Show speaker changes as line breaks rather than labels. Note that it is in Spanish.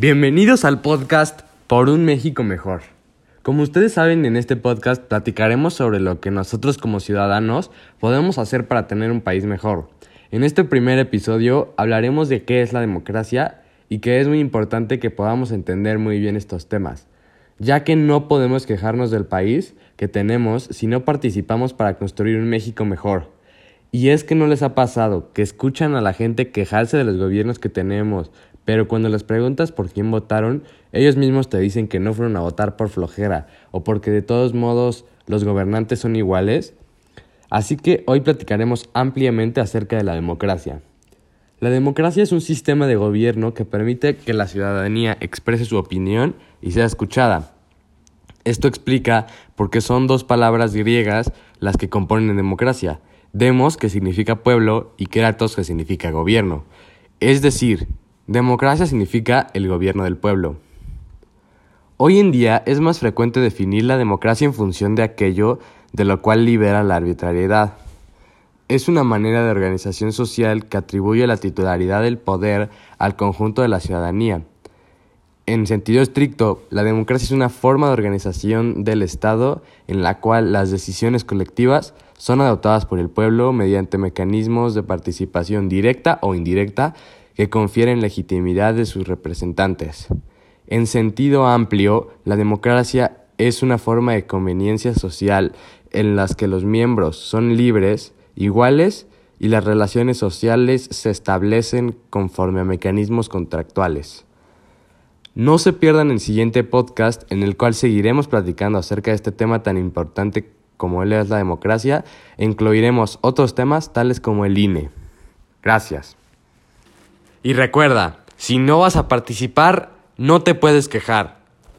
Bienvenidos al podcast Por un México Mejor. Como ustedes saben, en este podcast platicaremos sobre lo que nosotros como ciudadanos podemos hacer para tener un país mejor. En este primer episodio hablaremos de qué es la democracia y que es muy importante que podamos entender muy bien estos temas, ya que no podemos quejarnos del país que tenemos si no participamos para construir un México mejor. Y es que no les ha pasado que escuchan a la gente quejarse de los gobiernos que tenemos, pero cuando les preguntas por quién votaron, ellos mismos te dicen que no fueron a votar por flojera o porque de todos modos los gobernantes son iguales. Así que hoy platicaremos ampliamente acerca de la democracia. La democracia es un sistema de gobierno que permite que la ciudadanía exprese su opinión y sea escuchada. Esto explica por qué son dos palabras griegas las que componen democracia. Demos, que significa pueblo, y kratos, que significa gobierno. Es decir, Democracia significa el gobierno del pueblo. Hoy en día es más frecuente definir la democracia en función de aquello de lo cual libera la arbitrariedad. Es una manera de organización social que atribuye la titularidad del poder al conjunto de la ciudadanía. En sentido estricto, la democracia es una forma de organización del Estado en la cual las decisiones colectivas son adoptadas por el pueblo mediante mecanismos de participación directa o indirecta que confieren legitimidad de sus representantes. En sentido amplio, la democracia es una forma de conveniencia social en las que los miembros son libres, iguales y las relaciones sociales se establecen conforme a mecanismos contractuales. No se pierdan el siguiente podcast en el cual seguiremos platicando acerca de este tema tan importante como él es la democracia incluiremos otros temas tales como el INE. Gracias. Y recuerda, si no vas a participar, no te puedes quejar.